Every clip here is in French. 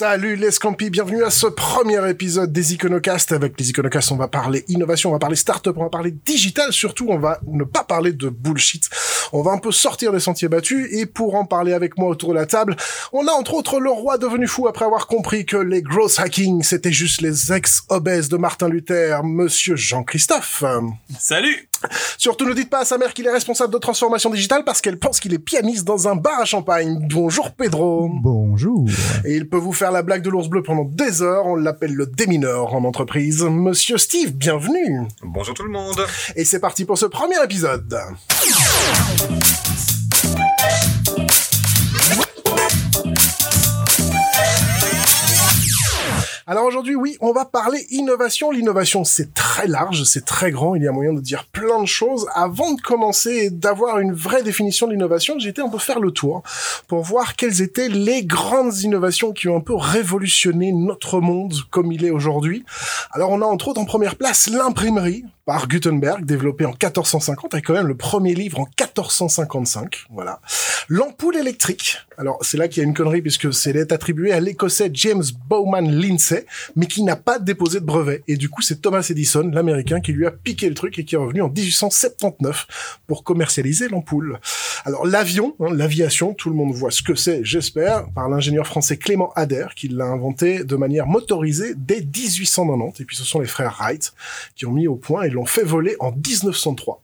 Salut les Scampis, bienvenue à ce premier épisode des Iconocast. Avec les Iconocast, on va parler innovation, on va parler start-up, on va parler digital, surtout on va ne pas parler de bullshit. On va un peu sortir des sentiers battus et pour en parler avec moi autour de la table, on a entre autres le roi devenu fou après avoir compris que les gross hacking c'était juste les ex-obèses de Martin Luther, monsieur Jean-Christophe. Salut Surtout ne dites pas à sa mère qu'il est responsable de transformation digitale parce qu'elle pense qu'il est pianiste dans un bar à champagne. Bonjour Pedro. Bonjour. Et il peut vous faire la blague de l'ours bleu pendant des heures, on l'appelle le démineur en entreprise. Monsieur Steve, bienvenue. Bonjour tout le monde Et c'est parti pour ce premier épisode. Alors aujourd'hui, oui, on va parler innovation. L'innovation, c'est très large, c'est très grand, il y a moyen de dire plein de choses. Avant de commencer et d'avoir une vraie définition de l'innovation, j'ai été un peu faire le tour pour voir quelles étaient les grandes innovations qui ont un peu révolutionné notre monde comme il est aujourd'hui. Alors on a entre autres en première place l'imprimerie, par Gutenberg, développé en 1450, avec quand même le premier livre en 1455, voilà. L'ampoule électrique, alors c'est là qu'il y a une connerie puisque c'est attribué à l'écossais James Bowman Lindsay, mais qui n'a pas déposé de brevet. Et du coup, c'est Thomas Edison, l'américain, qui lui a piqué le truc et qui est revenu en 1879 pour commercialiser l'ampoule. Alors l'avion, hein, l'aviation, tout le monde voit ce que c'est, j'espère, par l'ingénieur français Clément Ader, qui l'a inventé de manière motorisée dès 1890. Et puis ce sont les frères Wright qui ont mis au point et l'ont fait voler en 1903.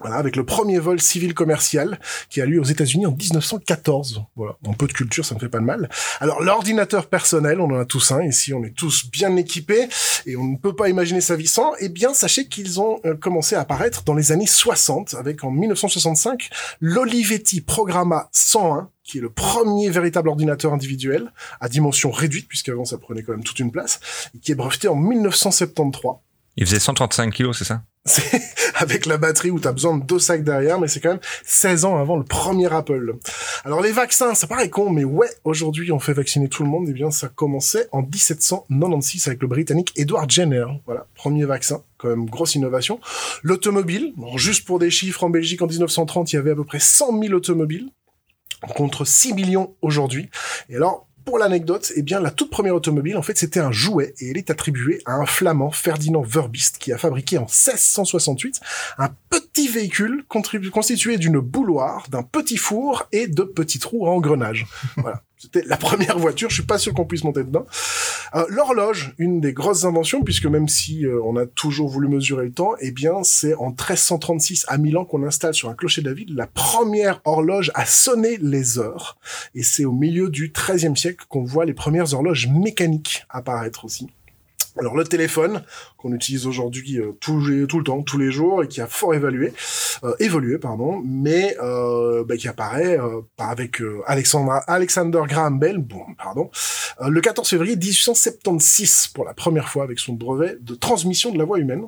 Voilà, avec le premier vol civil commercial qui a lieu aux États-Unis en 1914. Voilà, un peu de culture, ça ne fait pas de mal. Alors l'ordinateur personnel, on en a tous un ici, on est tous bien équipés et on ne peut pas imaginer sa vie sans. Eh bien, sachez qu'ils ont euh, commencé à apparaître dans les années 60 avec en 1965 l'Olivetti Programma 101 qui est le premier véritable ordinateur individuel à dimension réduite puisqu'avant ça prenait quand même toute une place et qui est breveté en 1973. Il faisait 135 kilos, c'est ça? Avec la batterie où tu as besoin de deux sacs derrière, mais c'est quand même 16 ans avant le premier Apple. Alors les vaccins, ça paraît con, mais ouais, aujourd'hui on fait vacciner tout le monde, et eh bien ça commençait en 1796 avec le Britannique Edward Jenner. Voilà, premier vaccin, quand même grosse innovation. L'automobile, juste pour des chiffres, en Belgique en 1930, il y avait à peu près 100 000 automobiles contre 6 millions aujourd'hui. Et alors, pour l'anecdote, eh bien, la toute première automobile, en fait, c'était un jouet et elle est attribuée à un flamand, Ferdinand Verbist, qui a fabriqué en 1668 un petit véhicule constitué d'une bouloire, d'un petit four et de petits trous à engrenage. Voilà. C'était la première voiture, je suis pas sûr qu'on puisse monter dedans. Euh, L'horloge, une des grosses inventions, puisque même si euh, on a toujours voulu mesurer le temps, eh bien c'est en 1336 à Milan qu'on installe sur un clocher ville la première horloge à sonner les heures. Et c'est au milieu du XIIIe siècle qu'on voit les premières horloges mécaniques apparaître aussi. Alors le téléphone qu'on utilise aujourd'hui euh, tout, le temps, tous les jours et qui a fort évalué, euh, évolué pardon, mais euh, bah, qui apparaît euh, avec Alexandre, Alexander Graham Bell, bon pardon, le 14 février 1876 pour la première fois avec son brevet de transmission de la voix humaine.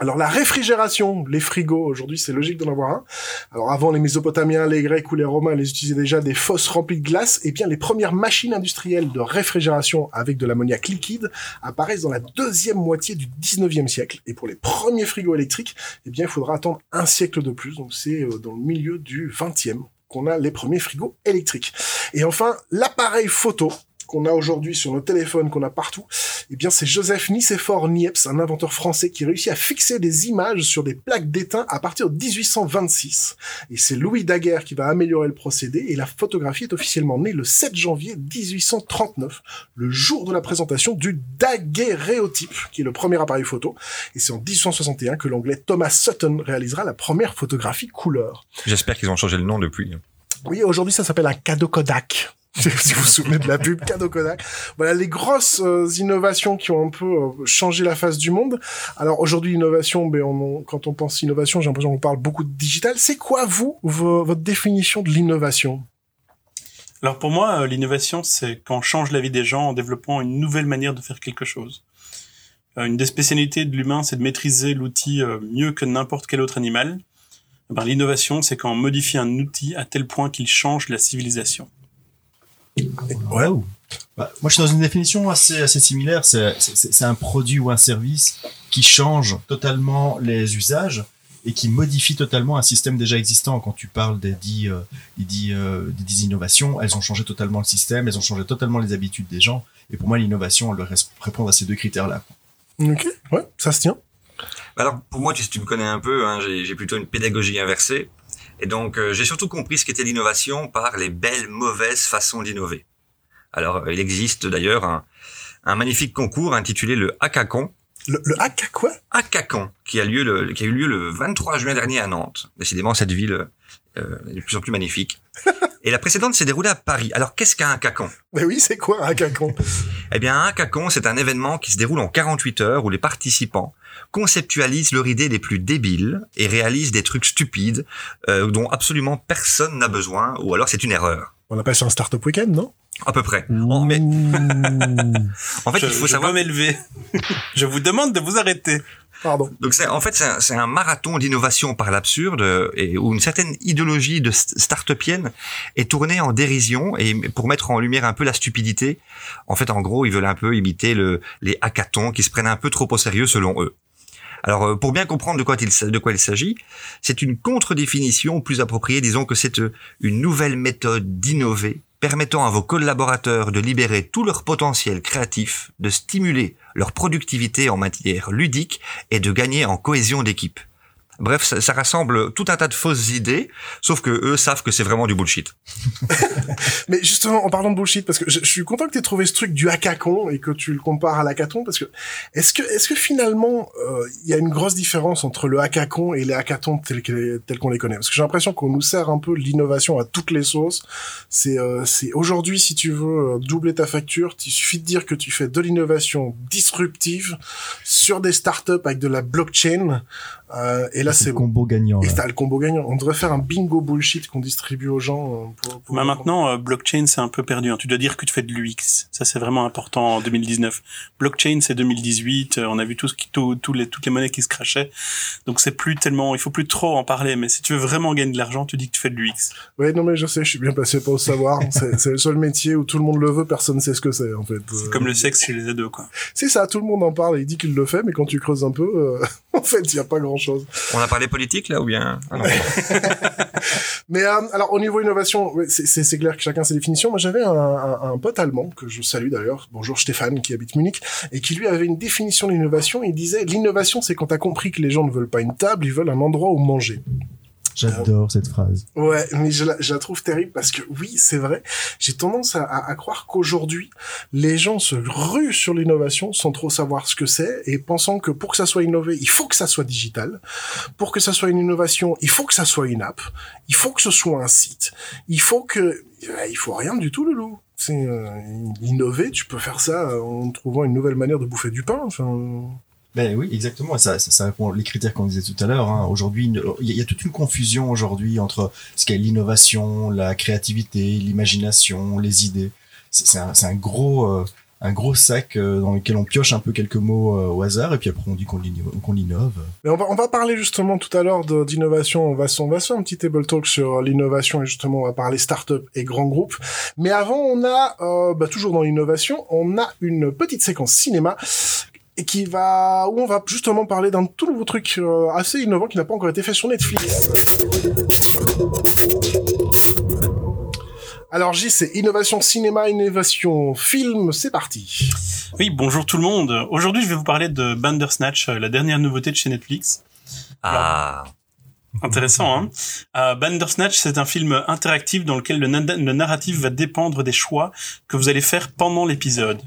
Alors la réfrigération, les frigos, aujourd'hui c'est logique d'en avoir un. Alors avant les Mésopotamiens, les Grecs ou les Romains, les utilisaient déjà des fosses remplies de glace. Et bien les premières machines industrielles de réfrigération avec de l'ammoniac liquide apparaissent dans la deuxième moitié du 19e siècle. Et pour les premiers frigos électriques, eh bien il faudra attendre un siècle de plus. Donc c'est euh, dans le milieu du 20e qu'on a les premiers frigos électriques. Et enfin l'appareil photo qu'on a aujourd'hui sur nos téléphones, qu'on a partout, eh bien c'est Joseph Nicéphore Niepce, un inventeur français qui réussit à fixer des images sur des plaques d'étain à partir de 1826. Et c'est Louis Daguerre qui va améliorer le procédé et la photographie est officiellement née le 7 janvier 1839, le jour de la présentation du daguerréotype, qui est le premier appareil photo. Et c'est en 1861 que l'anglais Thomas Sutton réalisera la première photographie couleur. J'espère qu'ils ont changé le nom depuis. Oui, aujourd'hui ça s'appelle un cadeau Kodak. si vous vous souvenez de la pub cadeau Kodak. Voilà les grosses euh, innovations qui ont un peu euh, changé la face du monde. Alors aujourd'hui l'innovation, ben on, quand on pense innovation, j'ai l'impression qu'on parle beaucoup de digital. C'est quoi vous votre définition de l'innovation? Alors pour moi, euh, l'innovation, c'est quand on change la vie des gens en développant une nouvelle manière de faire quelque chose. une des spécialités de l'humain, c'est de maîtriser l'outil mieux que n'importe quel autre animal. Eh ben, l'innovation, c'est quand on modifie un outil à tel point qu'il change la civilisation. Ouais. Bah, moi, je suis dans une définition assez, assez similaire. C'est un produit ou un service qui change totalement les usages et qui modifie totalement un système déjà existant. Quand tu parles des dix, euh, des dix, euh, des dix innovations, elles ont changé totalement le système, elles ont changé totalement les habitudes des gens. Et pour moi, l'innovation, elle doit répondre à ces deux critères-là. Ok, ouais, ça se tient. Alors, pour moi, tu, tu me connais un peu, hein, j'ai plutôt une pédagogie inversée. Et donc, euh, j'ai surtout compris ce qu'était l'innovation par les belles, mauvaises façons d'innover. Alors, euh, il existe d'ailleurs un, un magnifique concours intitulé le Hackathon, Le, le hack à quoi? Hackathon, qui a lieu le, qui a eu lieu le 23 juin dernier à Nantes. Décidément, cette ville euh, est de plus en plus magnifique. Et la précédente s'est déroulée à Paris. Alors, qu'est-ce qu'un hackathon Mais oui, c'est quoi un hackathon Eh bien, un hackathon, c'est un événement qui se déroule en 48 heures où les participants conceptualisent leurs idées les plus débiles et réalisent des trucs stupides euh, dont absolument personne n'a besoin, ou alors c'est une erreur. On appelle ça un startup week-end, non? À peu près. En, mais, en fait, je, il faut je savoir. m'élever. je vous demande de vous arrêter. Donc, c'est, en fait, c'est un, un marathon d'innovation par l'absurde et où une certaine idéologie de st- start-upienne est tournée en dérision et pour mettre en lumière un peu la stupidité. En fait, en gros, ils veulent un peu imiter le, les hackathons qui se prennent un peu trop au sérieux selon eux. Alors, euh, pour bien comprendre de quoi il, s- de quoi il s'agit, c'est une contre-définition plus appropriée. Disons que c'est euh, une nouvelle méthode d'innover permettant à vos collaborateurs de libérer tout leur potentiel créatif, de stimuler leur productivité en matière ludique et de gagner en cohésion d'équipe. Bref, ça, ça rassemble tout un tas de fausses idées, sauf que eux savent que c'est vraiment du bullshit. Mais justement, en parlant de bullshit, parce que je, suis content que tu aies trouvé ce truc du hackathon et que tu le compares à l'hackathon, parce que est-ce que est-ce que finalement euh, il y a une grosse différence entre le hackathon et les hackathons tels que- tels qu'on les connaît? Parce que j'ai l'impression qu'on nous sert un peu l'innovation à toutes les sauces. C'est euh, aujourd'hui si tu veux euh, doubler ta facture, il suffit de dire que tu fais de l'innovation disruptive sur des startups avec de la blockchain. euh, et là c'est c'est le bon. combo gagnant. Et t'as le combo gagnant. On devrait faire un bingo bullshit qu'on distribue aux gens. euh, Pour, pour- Bah maintenant, euh, blockchain, c'est un peu perdu. hein. Tu dois dire que tu fais de l'UX. Ça, c'est vraiment important en 2019. Blockchain, c'est 2018. euh, on a vu tout ce qui, tout, tous les, toutes les monnaies qui se crachaient. Donc, c'est plus tellement, il faut plus trop en parler. Mais si tu veux vraiment gagner de l'argent, tu dis que tu fais de l'UX. Ouais, non mais je sais, je suis bien placé pour le savoir. c'est c'est le seul métier où tout le monde le veut, personne ne sait ce que c'est en fait. C'est Euh, comme le sexe chez les ados, quoi. C'est ça, tout le monde en parle et il dit qu'il le fait, mais quand tu creuses un peu, euh, en fait, il y a pas grand chose. A parlé politique là ou bien? Ah. Mais euh, alors au niveau innovation, c'est- clair que chacun ses définitions. Moi j'avais un pote allemand que je salue d'ailleurs, bonjour Stéphane qui habite Munich, et qui lui avait une définition de l'innovation. Il disait l'innovation c'est quand t'as compris que les gens ne veulent pas une table, ils veulent un endroit où manger. J'adore cette phrase. Ouais, mais je la, je la trouve terrible parce que oui, c'est vrai. J'ai tendance à, à, à croire qu'aujourd'hui, les gens se ruent sur l'innovation sans trop savoir ce que c'est et pensant que pour que ça soit innové, il faut que ça soit digital. Pour que ça soit une innovation, il faut que ça soit une app. Il faut que ce soit un site. Il faut que, euh, il faut rien du tout, le loup. C'est euh, innover. Tu peux faire ça en trouvant une nouvelle manière de bouffer du pain. Enfin, Ben oui, exactement. Ça, ça, ça répond les critères qu'on disait tout à l'heure. Hein. Aujourd'hui, il y, a- toute une confusion aujourd'hui entre ce qu'est l'innovation, la créativité, l'imagination, les idées. C'est un, un gros, euh, un gros sac euh, dans lequel on pioche un peu quelques mots euh, au hasard et puis après on dit qu'on qu'on l'innove. Mais on va, on va parler justement tout à l'heure d'innovation. On va, on va se faire un petit table talk sur l'innovation et justement on va parler start-up et grands groupes. Mais avant, on a, bah, toujours dans l'innovation, on a une petite séquence cinéma et qui va, où on va justement parler d'un tout nouveau truc euh, assez innovant qui n'a pas encore été fait sur Netflix. Alors J, c'est innovation cinéma, innovation film, c'est parti. Oui, bonjour tout le monde. Aujourd'hui, je vais vous parler de Bandersnatch, euh, la dernière nouveauté de chez Netflix. Ah, Intéressant, hein euh, Bandersnatch, c'est un film interactif dans lequel le, na- le narratif va dépendre des choix que vous allez faire pendant l'épisode.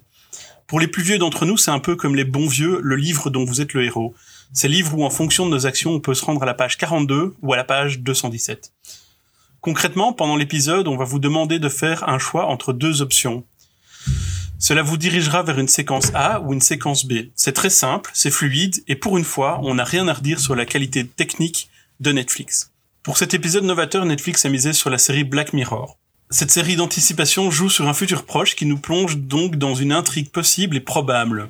Pour les plus vieux d'entre nous, c'est un peu comme les bons vieux, le livre dont vous êtes le héros. C'est le livre où, en fonction de nos actions, on peut se rendre à la page 42 ou à la page 217. Concrètement, pendant l'épisode, on va vous demander de faire un choix entre deux options. Cela vous dirigera vers une séquence A ou une séquence B. C'est très simple, c'est fluide, et pour une fois, on n'a rien à redire sur la qualité technique de Netflix. Pour cet épisode novateur, Netflix a misé sur la série Black Mirror. Cette série d'anticipation joue sur un futur proche qui nous plonge donc dans une intrigue possible et probable.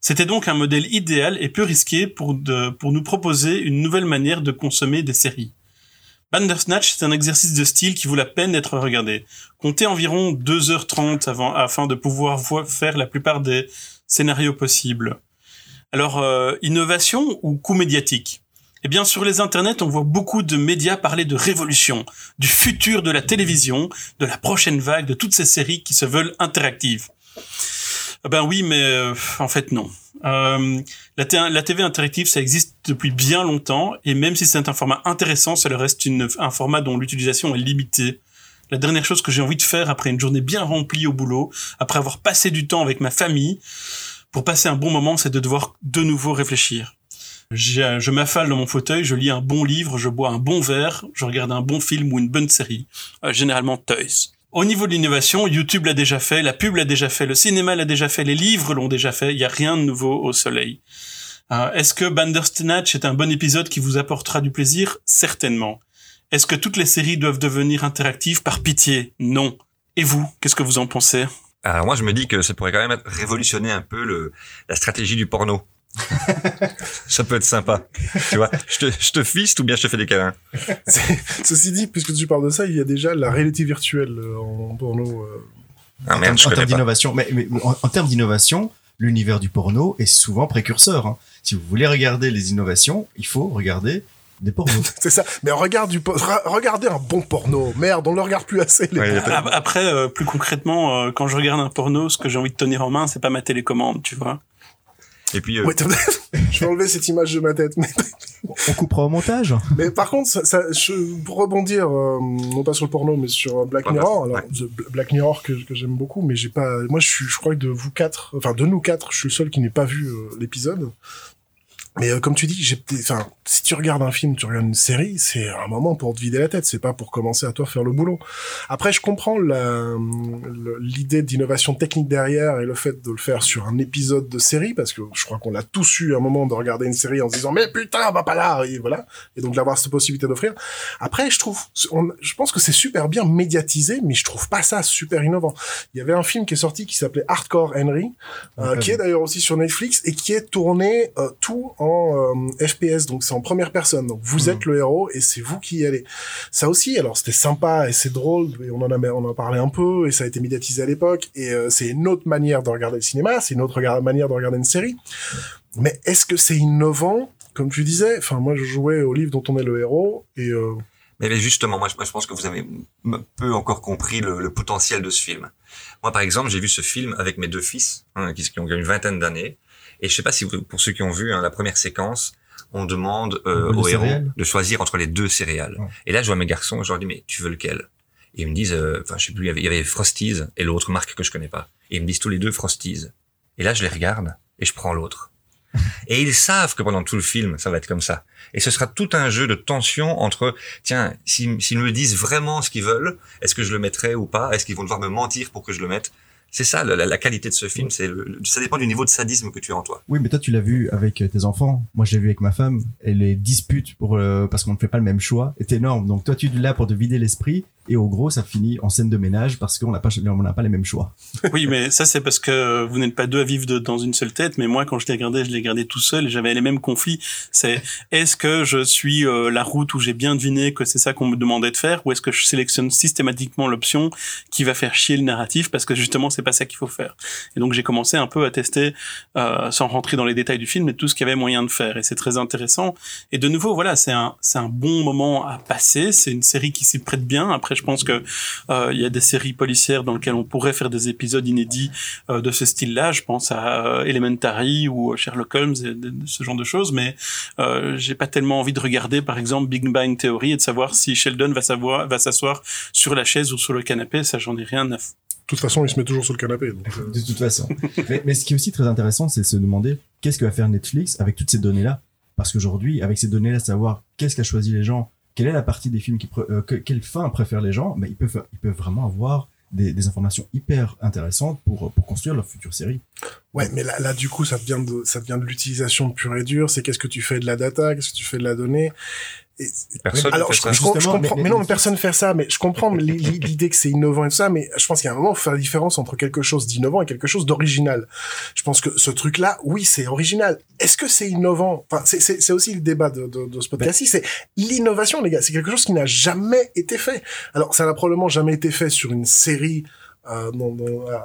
C'était donc un modèle idéal et peu risqué pour, pour nous proposer une nouvelle manière de consommer des séries. Bandersnatch, c'est un exercice de style qui vaut la peine d'être regardé. Comptez environ 2h30 avant, afin de pouvoir vo- faire la plupart des scénarios possibles. Alors, euh, innovation ou coût médiatique? Eh bien, sur les internets, on voit beaucoup de médias parler de révolution, du futur de la télévision, de la prochaine vague, de toutes ces séries qui se veulent interactives. Eh ben oui, mais euh, en fait non. Euh, la, TV interactive, ça existe depuis bien longtemps, et même si c'est un format intéressant, ça reste une, un format dont l'utilisation est limitée. La dernière chose que j'ai envie de faire après une journée bien remplie au boulot, après avoir passé du temps avec ma famille, pour passer un bon moment, c'est de devoir de nouveau réfléchir. Je m'affale dans mon fauteuil, je lis un bon livre, je bois un bon verre, je regarde un bon film ou une bonne série. Euh, généralement Toys. Au niveau de l'innovation, YouTube l'a déjà fait, la pub l'a déjà fait, le cinéma l'a déjà fait, les livres l'ont déjà fait, il n'y a rien de nouveau au soleil. Euh, Est-ce que Bandersnatch est un bon épisode qui vous apportera du plaisir? Certainement. Est-ce que toutes les séries doivent devenir interactives? Par pitié, non. Et vous, qu'est-ce que vous en pensez? Alors moi, je me dis que ça pourrait quand même révolutionner un peu la stratégie du porno. ça peut être sympa. Tu vois, je te, je te fiste ou bien je te fais des câlins. Ceci dit, puisque tu parles de ça, il y a déjà la réalité virtuelle euh, en porno. Euh... Ah, merde, en, termes d'innovation, mais, mais en, en termes d'innovation, l'univers du porno est souvent précurseur. hein. Si vous voulez regarder les innovations, il faut regarder des pornos. C'est ça. Mais regarde du regardez un bon porno. Merde, on le regarde plus assez. Les Ouais, Après, euh, plus concrètement, euh, quand je regarde un porno, ce que j'ai envie de tenir en main, c'est pas ma télécommande, tu vois. Et puis, euh, Ouais, t'as- je vais enlever cette image de ma tête. Mais, On coupera au montage mais par contre, ça, ça- je, pour rebondir, euh, non pas sur le porno, mais sur euh, Black Mirror. ouais. Alors, The Black Mirror que, que j'aime beaucoup, mais j'ai pas. Moi, je suis, je crois que de vous quatre, enfin de nous quatre, je suis le seul qui n'ait pas vu euh, l'épisode. Mais euh, comme tu dis, j'ai, enfin, si tu regardes un film, tu regardes une série, c'est un moment pour te vider la tête. C'est pas pour commencer à toi faire le boulot. Après, je comprends l'idée d'innovation technique derrière et le fait de le faire sur un épisode de série, parce que je crois qu'on l'a tous eu un moment de regarder une série en se disant mais putain, va pas là, et voilà, et donc d'avoir cette possibilité d'offrir. Après, je trouve, on- je pense que c'est super bien médiatisé, mais je trouve pas ça super innovant. Il y avait un film qui est sorti qui s'appelait Hardcore Henry, euh, Ok. qui est d'ailleurs aussi sur Netflix et qui est tourné euh, tout en euh, FPS, donc c'est en première personne. Donc vous Mhm. êtes le héros et c'est vous qui y allez. Ça aussi, alors c'était sympa et c'est drôle, et on en a on en a parlé un peu et ça a été médiatisé à l'époque et euh, c'est une autre manière de regarder le cinéma, c'est une autre manière de regarder une série. Mais est-ce que c'est innovant? Comme tu disais, enfin moi je jouais au livre dont on est le héros et euh, Mais justement, moi je, pense que vous avez peu encore compris le, le potentiel de ce film. Moi, par exemple, j'ai vu ce film avec mes deux fils, hein, qui, qui ont une vingtaine d'années, et je sais pas si vous, pour ceux qui ont vu hein, la première séquence, on demande euh, aux héros de choisir entre les deux céréales. Ouais. Et là, je vois mes garçons, je leur dis mais tu veux lequel? Et ils me disent, euh, enfin je sais plus, il y avait, Frosties et l'autre marque que je connais pas. Et ils me disent tous les deux Frosties. Et là, je les regarde et je prends l'autre. Et ils savent que pendant tout le film, ça va être comme ça. Et ce sera tout un jeu de tension entre, tiens, s'ils s'ils me disent vraiment ce qu'ils veulent, est-ce que je le mettrai ou pas? Est-ce qu'ils vont devoir me mentir pour que je le mette? C'est ça, la, la- qualité de ce film. C'est ça dépend du niveau de sadisme que tu as en toi. Oui, mais toi, tu l'as vu avec euh, tes enfants. Moi, je l'ai vu avec ma femme. Et les disputes pour euh, parce qu'on ne fait pas le même choix est énorme. Donc, toi, tu es là pour te vider l'esprit. Et au gros, ça finit en scène de ménage parce qu'on n'a pas, on n'a pas les mêmes choix. Oui, mais ça, c'est parce que vous n'êtes pas deux à vivre dans une seule tête. Mais moi, quand je l'ai regardé, je l'ai regardé tout seul et j'avais les mêmes conflits. C'est est-ce que je suis euh, la route où j'ai bien deviné que c'est ça qu'on me demandait de faire ou est-ce que je sélectionne systématiquement l'option qui va faire chier le narratif parce que justement, c'est pas ça qu'il faut faire? Et donc, j'ai commencé un peu à tester, euh, sans rentrer dans les détails du film, mais tout ce qu'il y avait moyen de faire. Et c'est très intéressant. Et de nouveau, voilà, c'est un, c'est un bon moment à passer. C'est une série qui s'y prête bien. Après, je pense que euh, il y a des séries policières dans lesquelles on pourrait faire des épisodes inédits euh, de ce style-là. Je pense à euh, Elementary ou Sherlock Holmes et ce genre de choses. Mais euh, j'ai pas tellement envie de regarder, par exemple, Big Bang Theory et de savoir si Sheldon va savoir va s'asseoir sur la chaise ou sur le canapé. Ça, j'en ai rien à. de toute façon il se met toujours sur le canapé. Donc, De toute façon. mais, mais ce qui est aussi très intéressant, c'est de se demander qu'est-ce que va faire Netflix avec toutes ces données-là? Parce qu'aujourd'hui, avec ces données-là, savoir qu'est-ce qu'a choisi les gens, quelle est la partie des films qui, euh, que- quelle fin préfèrent les gens, mais ils peuvent, ils peuvent vraiment avoir des, des informations hyper intéressantes pour, pour construire leur future série. Ouais, mais là, là, du coup, ça devient de, ça devient de l'utilisation pure et dure. C'est qu'est-ce que tu fais de la data, qu'est-ce que tu fais de la donnée? Personne alors, je, ça. je, comprends, mais- mais, non, mais- personne fait ça. Mais je comprends l'i- l'i- l'idée que c'est innovant et tout ça. Mais je pense qu'il y a un moment, il faut faire la différence entre quelque chose d'innovant et quelque chose d'original. Je pense que ce truc-là, oui, c'est original. Est-ce que c'est innovant? Enfin, c'est- c'est c'est aussi le débat de, de, de ce podcast-ci. C'est l'innovation, les gars. C'est quelque chose qui n'a jamais été fait. Alors, ça n'a probablement jamais été fait sur une série euh,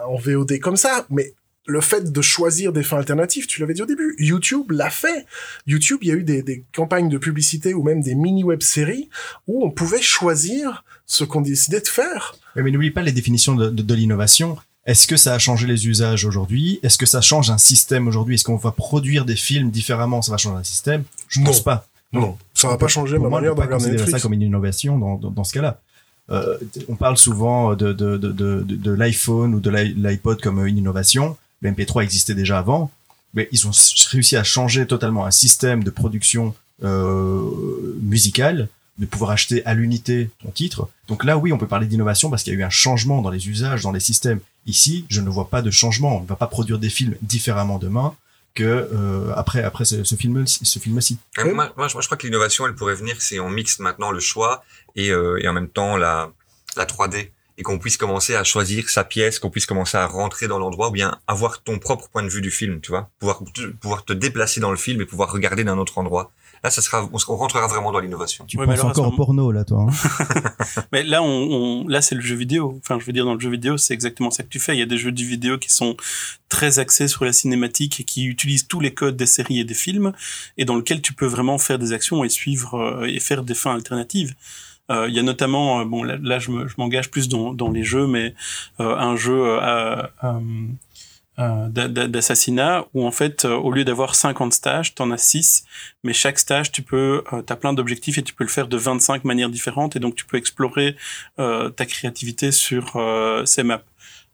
en VOD comme ça, mais le fait de choisir des fins alternatives, tu l'avais dit au début, YouTube l'a fait. YouTube, il y a eu des, des campagnes de publicité ou même des mini-web-séries où on pouvait choisir ce qu'on décidait de faire. Oui, mais n'oublie pas les définitions de, de, de l'innovation. Est-ce que ça a changé les usages aujourd'hui? Est-ce que ça change un système aujourd'hui? Est-ce qu'on va produire des films différemment? Ça va changer un système? Je Non. pense pas. Non, ça va pas changer ma manière peut de pas regarder ça comme une innovation dans, dans, dans ce cas-là. Euh, on parle souvent de, de, de, de, de, de l'iPhone ou de l'i- l'iPod comme une innovation. Le MP3 existait déjà avant, mais ils ont réussi à changer totalement un système de production euh, musicale, de pouvoir acheter à l'unité ton titre. Donc là, oui, on peut parler d'innovation parce qu'il y a eu un changement dans les usages, dans les systèmes. Ici, je ne vois pas de changement. On ne va pas produire des films différemment demain que euh, après après ce, film ce film-ci. Euh. Moi, moi, je crois que l'innovation, elle pourrait venir si on mixe maintenant le choix et, euh, et en même temps la, la 3D et qu'on puisse commencer à choisir sa pièce, qu'on puisse commencer à rentrer dans l'endroit ou bien avoir ton propre point de vue du film, tu vois, pouvoir te, pouvoir te déplacer dans le film et pouvoir regarder d'un autre endroit. Là, ça sera, on, rentrera vraiment dans l'innovation. Tu Ouais, mais penses alors, encore au porno là, toi hein Mais là, on, on- là, c'est le jeu vidéo. Enfin, je veux dire, dans le jeu vidéo, c'est exactement ça que tu fais. Il y a des jeux de vidéo qui sont très axés sur la cinématique et qui utilisent tous les codes des séries et des films, et dans lequel tu peux vraiment faire des actions et suivre euh, et faire des fins alternatives. Euh, Il y a notamment, euh, bon, là, là, je me- je m'engage plus dans, dans les jeux, mais euh, un jeu d'assassinat où en fait au lieu d'avoir 50 stages t'en as 6 mais chaque stage tu peux t'as plein d'objectifs et tu peux le faire de 25 manières différentes et donc tu peux explorer ta créativité sur ces maps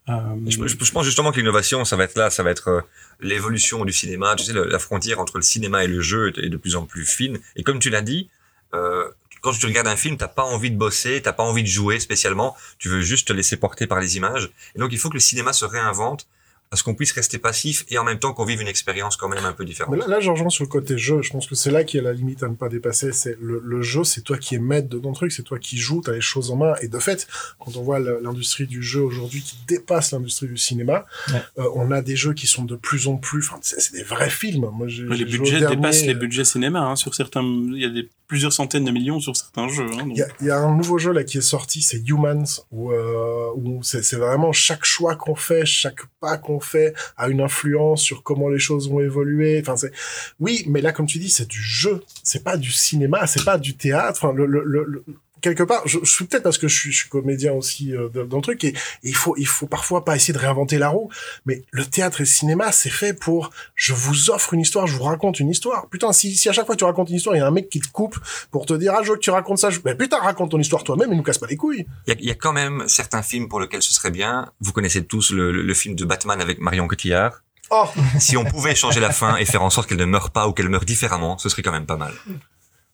Je, pense justement que l'innovation, ça va être là, ça va être l'évolution du cinéma. Tu sais, la frontière entre le cinéma et le jeu est, de plus en plus fine. Et comme tu l'as dit, quand tu regardes un film, t'as pas envie de bosser, t'as pas envie de jouer spécialement. Tu veux juste te laisser porter par les images. Et donc, il faut que le cinéma se réinvente à ce qu'on puisse rester passif et en même temps qu'on vive une expérience quand même un peu différente. Mais là, là, je rejoins sur le côté jeu. Je pense que c'est là qu'il y a la limite à ne pas dépasser. C'est le, le jeu, c'est toi qui es maître de ton truc, c'est toi qui joues, t'as les choses en main. Et de fait, quand on voit l'industrie du jeu aujourd'hui qui dépasse l'industrie du cinéma, Ouais. euh, on a des jeux qui sont de plus en plus. Enfin, c'est des vrais films. Moi, les budgets dernier, dépassent les euh, budgets cinéma hein, sur certains il y a des plusieurs centaines de millions sur certains jeux hein, donc- Il y a, il y a un nouveau jeu là qui est sorti, c'est Humans, où, euh, où c'est c'est vraiment chaque choix qu'on fait, chaque pas qu'on fait a une influence sur comment les choses vont évoluer. Enfin, c'est oui, mais là, comme tu dis, c'est du jeu, c'est pas du cinéma, c'est pas du théâtre. Enfin, le, le, le- le- quelque part, je, je suis peut-être parce que je suis, je suis comédien aussi euh, dans, le truc et, et il faut il faut parfois pas essayer de réinventer la roue, mais le théâtre et le cinéma, c'est fait pour je vous offre une histoire, je vous raconte une histoire. Putain, si, si à chaque fois que tu racontes une histoire, il y a un mec qui te coupe pour te dire ah je veux que tu racontes ça, je... ben putain raconte ton histoire toi-même et nous casse pas les couilles. Il y, a, il y a quand même certains films pour lesquels ce serait bien. Vous connaissez tous le, le- le film de Batman avec Marion Cotillard. Oh Si on pouvait changer la fin et faire en sorte qu'elle ne meure pas ou qu'elle meure différemment, ce serait quand même pas mal.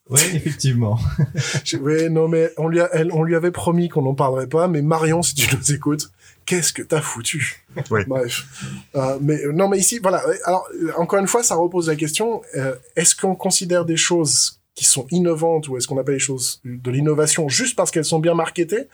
Oui, effectivement. Ouais, non, mais on lui, a- elle- on lui avait promis qu'on n'en parlerait pas, mais Marion, si tu nous écoutes, qu'est-ce que t'as foutu? Ouais. Bref. Euh, mais euh, non, mais ici, voilà. Alors, euh, encore une fois, ça repose la question euh, est-ce qu'on considère des choses qui sont innovantes ou est-ce qu'on appelle les choses de l'innovation juste parce qu'elles sont bien marketées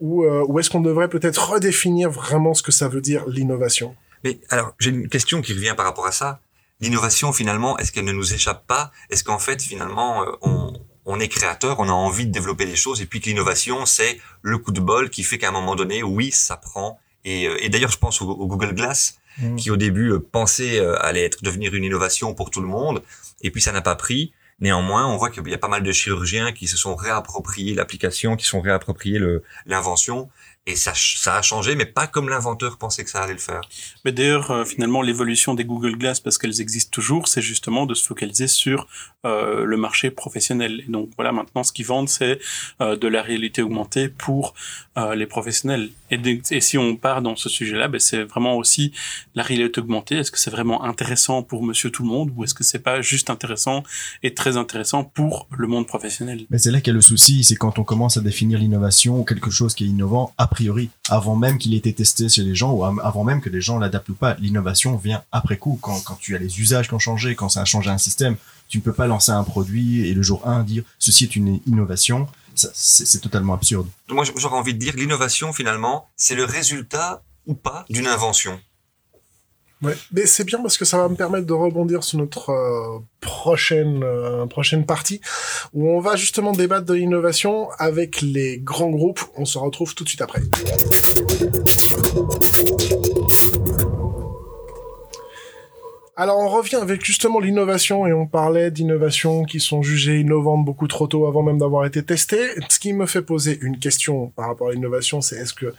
ou, euh, ou est-ce qu'on devrait peut-être redéfinir vraiment ce que ça veut dire l'innovation? Mais alors, j'ai une question qui revient par rapport à ça. L'innovation, finalement, est-ce qu'elle ne nous échappe pas? Est-ce qu'en fait, finalement, euh, on, on est créateur, on a envie de développer des choses, et puis que l'innovation, c'est le coup de bol qui fait qu'à un moment donné, oui, ça prend. Et, euh, et d'ailleurs, je pense au, au Google Glass, Mm. qui au début euh, pensait aller être devenir une innovation pour tout le monde, et puis ça n'a pas pris. Néanmoins, on voit qu'il y a pas mal de chirurgiens qui se sont réappropriés l'application, qui sont réappropriés l'invention, et ça, ça a changé, mais pas comme l'inventeur pensait que ça allait le faire. Mais d'ailleurs, euh, finalement, l'évolution des Google Glass, parce qu'elles existent toujours, c'est justement de se focaliser sur euh, le marché professionnel. Et donc voilà, maintenant, ce qu'ils vendent, c'est euh, de la réalité augmentée pour euh, les professionnels. Et, si on part dans ce sujet-là, ben, c'est vraiment aussi la réalité augmentée. Est-ce que c'est vraiment intéressant pour Monsieur Tout le Monde, ou est-ce que c'est pas juste intéressant et très intéressant pour le monde professionnel? Mais c'est là qu'est le souci, c'est quand on commence à définir l'innovation ou quelque chose qui est innovant a priori, avant même qu'il ait été testé chez les gens ou avant même que les gens l'adaptent ou pas. L'innovation vient après coup, quand, quand tu as les usages qui ont changé, quand ça a changé un système. Tu ne peux pas lancer un produit et le jour 1 dire ceci est une innovation. C'est totalement absurde. Moi, j'aurais envie de dire, l'innovation, finalement, c'est le résultat ou pas d'une invention. Ouais, mais c'est bien parce que ça va me permettre de rebondir sur notre euh, prochaine euh, prochaine partie où on va justement débattre de l'innovation avec les grands groupes. On se retrouve tout de suite après. Alors on revient avec justement l'innovation et on parlait d'innovations qui sont jugées innovantes beaucoup trop tôt avant même d'avoir été testées. Ce qui me fait poser une question par rapport à l'innovation, c'est est-ce que euh,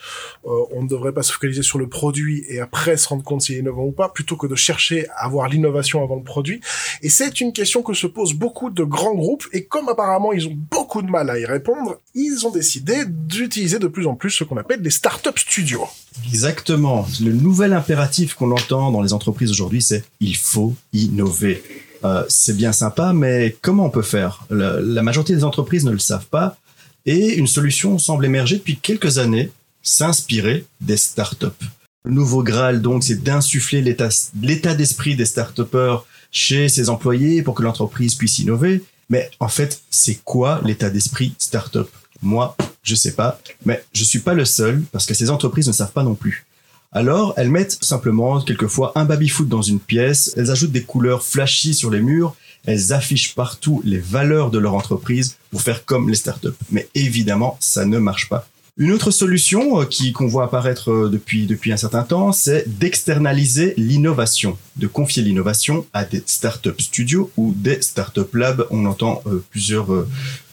on ne devrait pas se focaliser sur le produit et après se rendre compte s'il est innovant ou pas, plutôt que de chercher à avoir l'innovation avant le produit? Et c'est une question que se posent beaucoup de grands groupes et comme apparemment ils ont beaucoup de mal à y répondre, ils ont décidé d'utiliser de plus en plus ce qu'on appelle des startup studios. Exactement. Le nouvel impératif qu'on entend dans les entreprises aujourd'hui, c'est faut innover. Euh, c'est bien sympa, mais comment on peut faire? La, majorité des entreprises ne le savent pas, et une solution semble émerger depuis quelques années, s'inspirer des startups. Le nouveau Graal, donc, c'est d'insuffler l'état d'esprit des start-upers chez ses employés pour que l'entreprise puisse innover. Mais en fait, c'est quoi l'état d'esprit startup? Moi, je sais pas, mais je suis pas le seul parce que ces entreprises ne savent pas non plus. Alors, elles mettent simplement quelquefois un baby-foot dans une pièce, elles ajoutent des couleurs flashy sur les murs, elles affichent partout les valeurs de leur entreprise pour faire comme les startups. Mais évidemment, ça ne marche pas. Une autre solution euh, qui qu'on voit apparaître euh, depuis depuis un certain temps, c'est d'externaliser l'innovation, de confier l'innovation à des startup studios ou des startup labs. On entend euh, plusieurs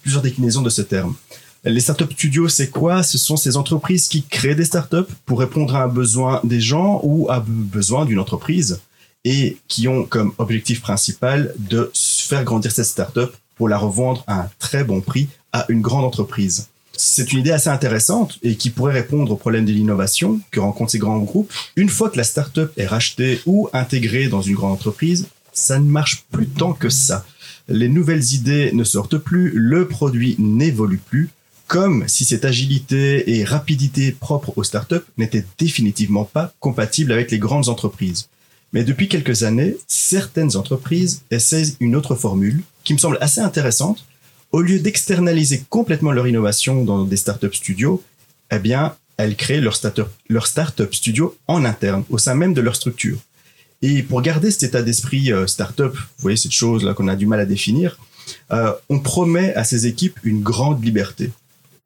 plusieurs déclinaisons de ce terme. Les startup studios, c'est quoi? Ce sont ces entreprises qui créent des startups pour répondre à un besoin des gens ou à un besoin d'une entreprise et qui ont comme objectif principal de faire grandir cette startup pour la revendre à un très bon prix à une grande entreprise. C'est une idée assez intéressante et qui pourrait répondre au problème de l'innovation que rencontrent ces grands groupes. Une fois que la startup est rachetée ou intégrée dans une grande entreprise, ça ne marche plus tant que ça. Les nouvelles idées ne sortent plus, le produit n'évolue plus, comme si cette agilité et rapidité propres aux startups n'étaient définitivement pas compatibles avec les grandes entreprises. Mais depuis quelques années, certaines entreprises essaient une autre formule qui me semble assez intéressante. Au lieu d'externaliser complètement leur innovation dans des startup studios, eh bien, elles créent leur startup, leur startup studio en interne, au sein même de leur structure. Et pour garder cet état d'esprit euh, startup, vous voyez cette chose là qu'on a du mal à définir, euh, on promet à ces équipes une grande liberté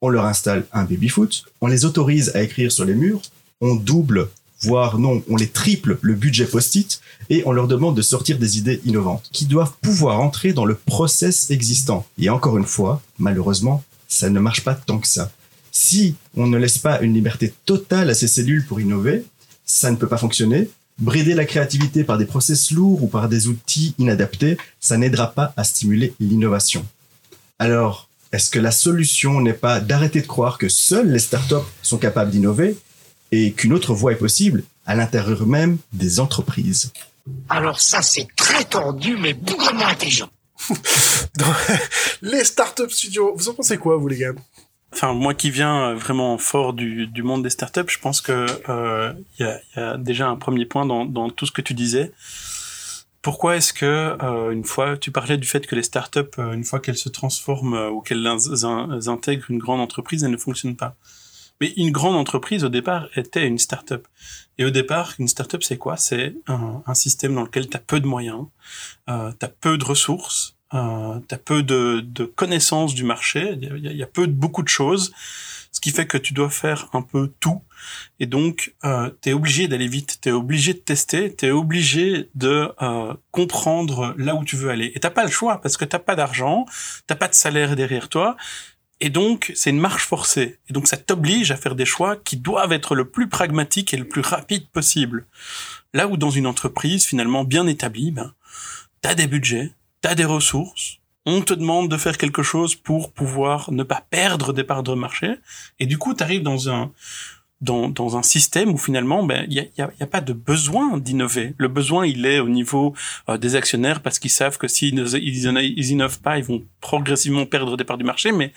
on leur installe un baby-foot, on les autorise à écrire sur les murs, on double, voire non, on les triple le budget post-it et on leur demande de sortir des idées innovantes qui doivent pouvoir entrer dans le process existant. Et encore une fois, malheureusement, ça ne marche pas tant que ça. Si on ne laisse pas une liberté totale à ces cellules pour innover, ça ne peut pas fonctionner. Brider la créativité par des process lourds ou par des outils inadaptés, ça n'aidera pas à stimuler l'innovation. Alors, est-ce que la solution n'est pas d'arrêter de croire que seules les startups sont capables d'innover et qu'une autre voie est possible à l'intérieur même des entreprises? Alors ça, c'est très tordu, mais bougrement intelligent. les startup studios, vous en pensez quoi, vous les gars? Enfin, moi qui viens euh, vraiment fort du, du monde des startups, je pense que euh, il y, a, y, a, déjà un premier point dans, dans tout ce que tu disais pourquoi est-ce que euh, une fois tu parlais du fait que les startups euh, une fois qu'elles se transforment euh, ou qu'elles intègrent une grande entreprise elles ne fonctionnent pas. Mais une grande entreprise au départ était une startup. Et au départ une startup c'est quoi? C'est un, système dans lequel tu as peu de moyens tu as peu de ressources tu as peu de, connaissances du marché. Il y, y a peu de beaucoup de choses ce qui fait que tu dois faire un peu tout. Et donc, euh, tu es obligé d'aller vite, tu es obligé de tester, tu es obligé de euh, comprendre là où tu veux aller. Et t'as pas le choix parce que t'as pas d'argent, t'as pas de salaire derrière toi. Et donc, c'est une marche forcée. Et donc, ça t'oblige à faire des choix qui doivent être le plus pragmatique et le plus rapide possible. Là où dans une entreprise, finalement, bien établie, ben, t'as des budgets, t'as des ressources, on te demande de faire quelque chose pour pouvoir ne pas perdre des parts de marché, et du coup, tu arrives dans un dans, dans un système où finalement, ben, il y a, y, a, y a, pas de besoin d'innover. Le besoin, il est au niveau euh, des actionnaires parce qu'ils savent que s'ils ils, ils innovent pas, ils vont progressivement perdre des parts du marché, mais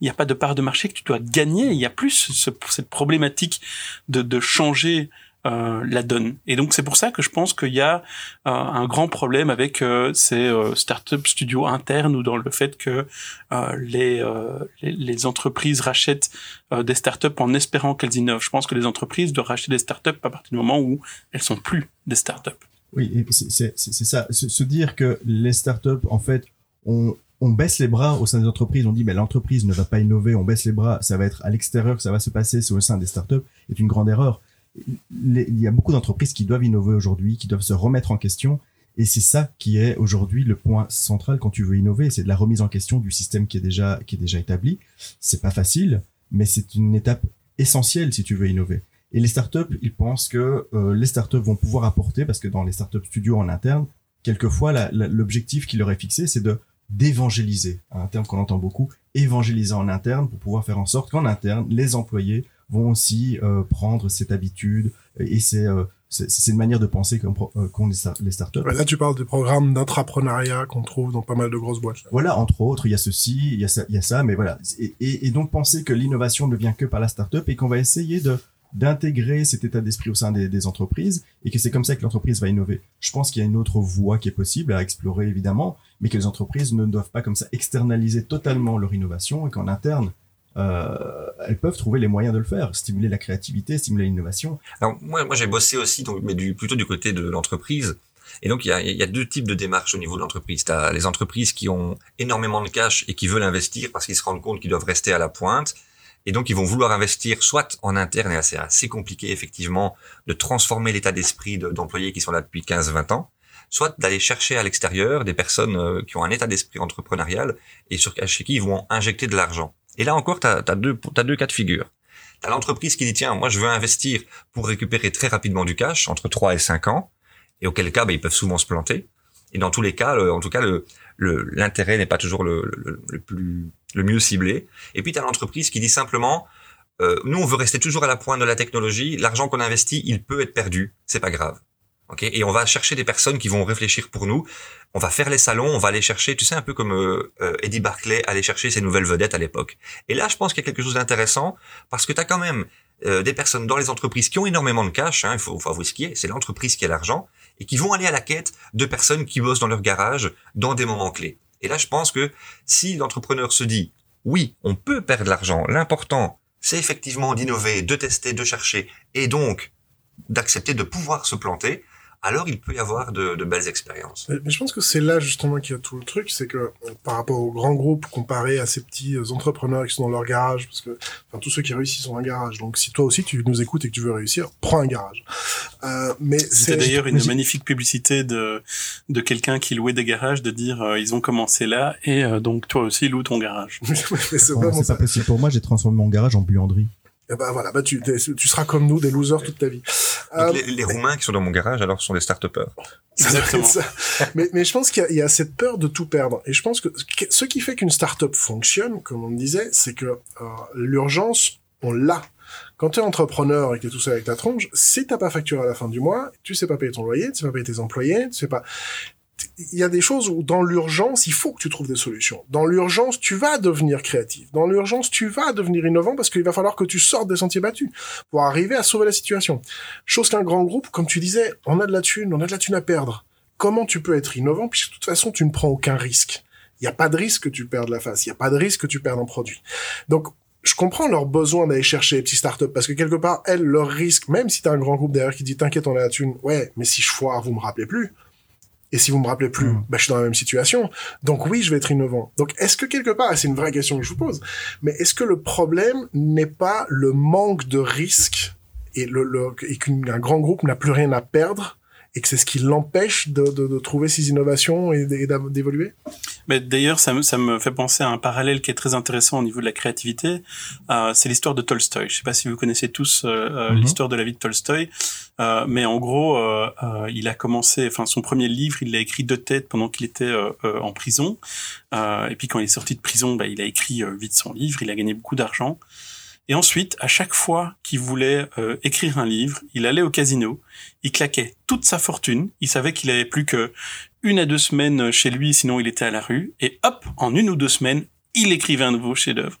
il n'y a pas de part de marché que tu dois gagner. Il y a plus ce, cette problématique de, de changer euh, la donne. Et donc c'est pour ça que je pense qu'il y a euh, un grand problème avec euh, ces euh, startup studios internes ou dans le fait que euh, les, euh, les, les entreprises rachètent des startups en espérant qu'elles innovent. Je pense que les entreprises doivent racheter des startups à partir du moment où elles sont plus des startups. Oui, c'est ça. Se, dire que les startups en fait ont on baisse les bras au sein des entreprises, on dit mais l'entreprise ne va pas innover, on baisse les bras, ça va être à l'extérieur que ça va se passer, c'est au sein des startups, est une grande erreur il y a beaucoup d'entreprises qui doivent innover aujourd'hui, qui doivent se remettre en question. Et c'est ça qui est aujourd'hui le point central quand tu veux innover, c'est de la remise en question du système qui est déjà établi. C'est pas facile, mais c'est une étape essentielle si tu veux innover. Et les startups, ils pensent que euh, les startups vont pouvoir apporter, parce que dans les startups studios en interne, quelquefois l'objectif qui leur est fixé, c'est de d'évangéliser, un terme qu'on entend beaucoup, évangéliser en interne pour pouvoir faire en sorte qu'en interne, les employés vont aussi euh, prendre cette habitude et c'est euh, c'est c'est une manière de penser qu'ont euh, qu'ont les, star- les startups. Là, tu parles des programmes d'intrapreneuriat qu'on trouve dans pas mal de grosses boîtes. Voilà, entre autres, il y a ceci, il y a ça, il y a ça mais voilà. Et, et, et donc penser que l'innovation ne vient que par la startup et qu'on va essayer de d'intégrer cet état d'esprit au sein des, des entreprises et que c'est comme ça que l'entreprise va innover. Je pense qu'il y a une autre voie qui est possible à explorer évidemment, mais que les entreprises ne doivent pas comme ça externaliser totalement leur innovation et qu'en interne, euh, elles peuvent trouver les moyens de le faire, stimuler la créativité, stimuler l'innovation. Alors moi, moi j'ai bossé aussi, donc, mais du, plutôt du côté de l'entreprise. Et donc il y a, y a deux types de démarches au niveau de l'entreprise. Tu les entreprises qui ont énormément de cash et qui veulent investir parce qu'ils se rendent compte qu'ils doivent rester à la pointe. Et donc ils vont vouloir investir soit en interne, et c'est assez compliqué effectivement de transformer l'état d'esprit de- d'employés qui sont là depuis 15-20 ans, soit d'aller chercher à l'extérieur des personnes euh, qui ont un état d'esprit entrepreneurial et sur, chez qui ils vont injecter de l'argent. Et là encore, tu as, deux, deux cas de figure. T'as l'entreprise qui dit tiens, moi je veux investir pour récupérer très rapidement du cash, entre 3 et 5 ans, et auquel cas ben, ils peuvent souvent se planter. Et dans tous les cas, en tout cas, le le- l'intérêt n'est pas toujours le, le, le plus le mieux ciblé. Et puis tu as l'entreprise qui dit simplement euh, nous on veut rester toujours à la pointe de la technologie, l'argent qu'on investit, il peut être perdu, c'est pas grave. Ok Et on va chercher des personnes qui vont réfléchir pour nous. On va faire les salons, on va aller chercher, tu sais un peu comme euh, euh, Eddie Barclay allait chercher ses nouvelles vedettes à l'époque. Et là, je pense qu'il y a quelque chose d'intéressant parce que tu as quand même euh, des personnes dans les entreprises qui ont énormément de cash, hein, il faut, faut avouer ce qui est, c'est l'entreprise qui a l'argent, et qui vont aller à la quête de personnes qui bossent dans leur garage dans des moments clés. Et là, je pense que si l'entrepreneur se dit, oui, on peut perdre de l'argent, l'important, c'est effectivement d'innover, de tester, de chercher, et donc d'accepter de pouvoir se planter, alors il peut y avoir de, de belles expériences. Mais mais je pense que c'est là justement qu'il y a tout le truc, c'est que euh, par rapport aux grands groupes comparé à ces petits euh, entrepreneurs qui sont dans leur garage, parce que enfin, tous ceux qui réussissent ont un garage. Donc si toi aussi tu nous écoutes et que tu veux réussir, prends un garage. Euh, mais C'était c'est d'ailleurs une magnifique publicité de, de quelqu'un qui louait des garages, de dire euh, ils ont commencé là et euh, donc toi aussi loue ton garage. C'est pas possible pour moi, j'ai transformé mon garage en buanderie. Et ben voilà, bah tu, tu seras comme nous, des losers toute ta vie. Donc, Euh, les, les Roumains qui sont dans mon garage, alors, sont des start-upers. Exactement. ça. mais, mais je pense qu'il y, a- il y a cette peur de tout perdre. Et je pense que ce- ce qui fait qu'une startup fonctionne, comme on me disait, c'est que euh, l'urgence, on l'a. Quand tu es entrepreneur et que tu es tout seul avec ta tronche, si t'as pas facturé à la fin du mois, tu sais pas payer ton loyer, tu sais pas payer tes employés, tu sais pas... Il y a des choses où, dans l'urgence, il faut que tu trouves des solutions. Dans l'urgence, tu vas devenir créatif. Dans l'urgence, tu vas devenir innovant parce qu'il va falloir que tu sortes des sentiers battus pour arriver à sauver la situation. Chose qu'un grand groupe, comme tu disais, on a de la thune, on a de la thune à perdre. Comment tu peux être innovant puisque de toute façon, tu ne prends aucun risque? Il n'y a pas de risque que tu perdes la face. Il n'y a pas de risque que tu perdes un produit. Donc, je comprends leur besoin d'aller chercher les petits startups parce que quelque part, elles, leur risque, même si t'as un grand groupe derrière qui dit t'inquiète, on a la thune, ouais, mais si je foire, vous me rappelez plus. Et si vous me rappelez plus, Mm. bah, je suis dans la même situation. Donc oui, je vais être innovant. Donc est-ce que quelque part, et c'est une vraie question que je vous pose, mais est-ce que le problème n'est pas le manque de risque et, le, le- et qu'un grand groupe n'a plus rien à perdre et que c'est ce qui l'empêche de, de, de trouver ces innovations et d'évoluer? Mais d'ailleurs, ça me, ça me fait penser à un parallèle qui est très intéressant au niveau de la créativité. Euh, c'est l'histoire de Tolstoï. Je sais pas si vous connaissez tous euh, euh, Mhm. l'histoire de la vie de Tolstoï, euh, mais en gros, euh, euh, il a commencé, enfin son premier livre, il l'a écrit de tête pendant qu'il était en prison. Et puis quand il est sorti de prison, bah, il a écrit vite son livre. Il a gagné beaucoup d'argent. Et ensuite, à chaque fois qu'il voulait euh, écrire un livre, il allait au casino, il claquait toute sa fortune, il savait qu'il avait plus que une à deux semaines chez lui, sinon il était à la rue, et hop, en une ou deux semaines, il écrivait un nouveau chef-d'œuvre.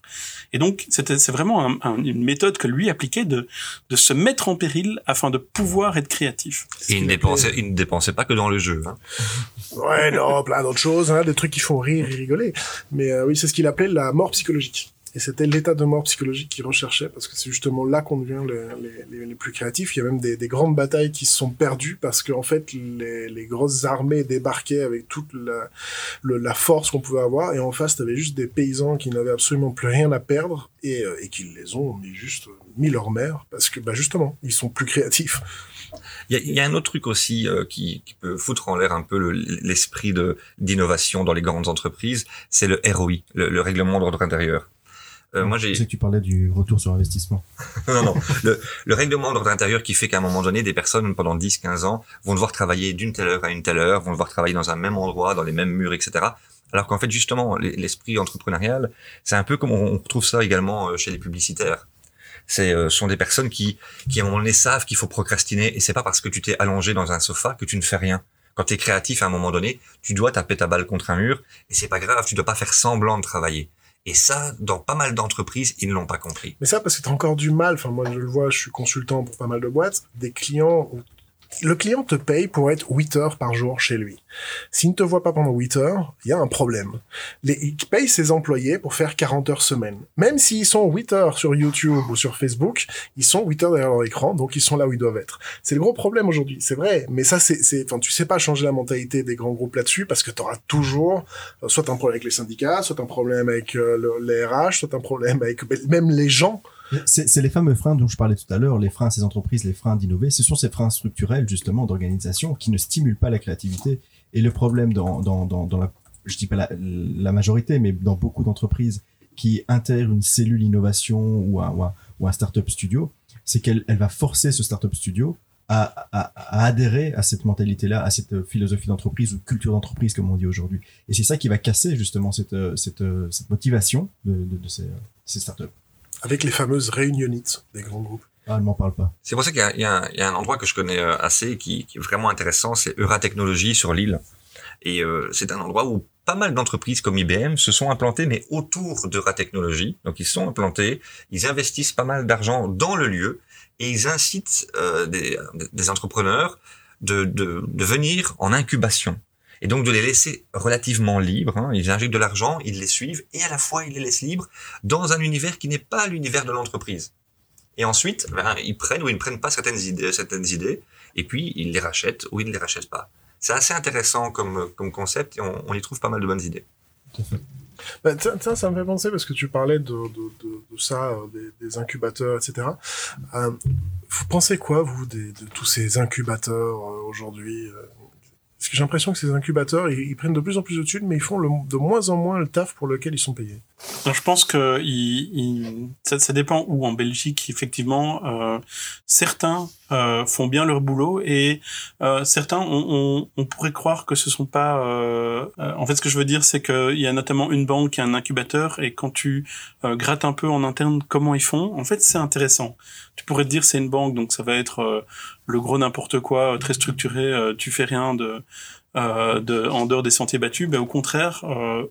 Et donc, c'était, c'est vraiment un- un- une méthode que lui appliquait de, de se mettre en péril afin de pouvoir être créatif. Et il ne dépensait, il ne dépensait pas que dans le jeu. Hein. Ouais, non, plein d'autres choses, hein, des trucs qui font rire et rigoler. Mais euh, oui, c'est ce qu'il appelait la mort psychologique. Et c'était l'état de mort psychologique qu'ils recherchaient, parce que c'est justement là qu'on devient les, plus créatifs. Il y a même des, des, grandes batailles qui se sont perdues, parce qu'en fait, les, grosses armées débarquaient avec toute la, force qu'on pouvait avoir, et en face, t'avais juste des paysans qui n'avaient absolument plus rien à perdre, et, euh, et qui les ont mis juste mis leur mère, parce que bah justement, ils sont plus créatifs. Il y a, un autre truc aussi euh, qui, peut foutre en l'air un peu l'esprit d'innovation dans les grandes entreprises, c'est le ROI, le, le règlement d'ordre intérieur. Euh, moi, j'ai. que tu parlais du retour sur investissement. non, non. Le, le règlement d'ordre intérieur qui fait qu'à un moment donné, des personnes pendant 10, 15 ans vont devoir travailler d'une telle heure à une telle heure, vont devoir travailler dans un même endroit, dans les mêmes murs, etc. Alors qu'en fait, justement, l'esprit entrepreneurial, c'est un peu comme on retrouve ça également euh, chez les publicitaires c'est euh, sont des personnes qui qui à un moment donné savent qu'il faut procrastiner et c'est pas parce que tu t'es allongé dans un sofa que tu ne fais rien. Quand tu es créatif à un moment donné, tu dois taper ta balle contre un mur et c'est pas grave, tu dois pas faire semblant de travailler. Et ça, dans pas mal d'entreprises, ils ne l'ont pas compris. Mais ça, parce que tu encore du mal. Enfin, moi, je le vois, je suis consultant pour pas mal de boîtes. Des clients le client te paye pour être 8 heures par jour chez lui. S'il ne te voit pas pendant 8 heures, il y a un problème. Il paye ses employés pour faire 40 heures semaine. Même s'ils sont 8 heures sur YouTube ou sur Facebook, ils sont 8 heures derrière leur écran, donc ils sont là où ils doivent être. C'est le gros problème aujourd'hui, c'est vrai. Mais ça, c'est, enfin, tu sais pas changer la mentalité des grands groupes là-dessus parce que tu auras toujours euh, soit un problème avec les syndicats, soit un problème avec euh, le, les RH, soit un problème avec même les gens c'est les fameux freins dont je parlais tout à l'heure, les freins à ces entreprises, les freins d'innover. Ce sont ces freins structurels, justement, d'organisation qui ne stimulent pas la créativité. Et le problème dans, dans, dans, la, je dis pas la, majorité, mais dans beaucoup d'entreprises qui intègrent une cellule innovation ou un, ou un, startup studio, c'est qu'elle elle va forcer ce startup studio à, à, adhérer à cette mentalité-là, à cette philosophie d'entreprise ou culture d'entreprise, comme on dit aujourd'hui. Et c'est ça qui va casser justement cette, cette, cette motivation de, de, de ces, ces startups avec les fameuses réunionites des grands groupes. Ah, elle m'en parle pas. C'est pour ça qu'il y, y, y, a un endroit que je connais euh, assez, qui, qui est vraiment intéressant, c'est Euratechnologie sur l'île. Et euh, c'est un endroit où pas mal d'entreprises comme IBM se sont implantées, mais autour d'Euratechnologie. Donc ils sont implantés, ils investissent pas mal d'argent dans le lieu, et ils incitent euh, des, des, entrepreneurs de, de, de venir en incubation et donc de les laisser relativement libres. Hein. Ils injectent de l'argent, ils les suivent, et à la fois ils les laissent libres dans un univers qui n'est pas l'univers de l'entreprise. Et ensuite, ben, ils prennent ou ils ne prennent pas certaines idées, certaines idées, et puis ils les rachètent ou ils ne les rachètent pas. C'est assez intéressant comme, concept et on, on y trouve pas mal de bonnes idées. Ben, tiens, ça me fait penser parce que tu parlais de, ça, euh, des, incubateurs, etc. Euh, vous pensez quoi, vous, de tous ces incubateurs euh, aujourd'hui parce que j'ai l'impression que ces incubateurs, ils, prennent de plus en plus de thunes, mais ils font de moins en moins le taf pour lequel ils sont payés. Je pense que ça, dépend où. En Belgique, effectivement, euh, certains euh, font bien leur boulot et euh, certains, on, on, on, pourrait croire que ce sont pas. Euh, euh, en fait, ce que je veux dire, c'est qu'il y a notamment une banque qui a un incubateur et quand tu euh, grattes un peu en interne comment ils font, en fait, c'est intéressant. Tu pourrais te dire c'est une banque, donc ça va être le gros n'importe quoi, très structuré. tu fais rien de, de en dehors des sentiers battus. Ben, au contraire,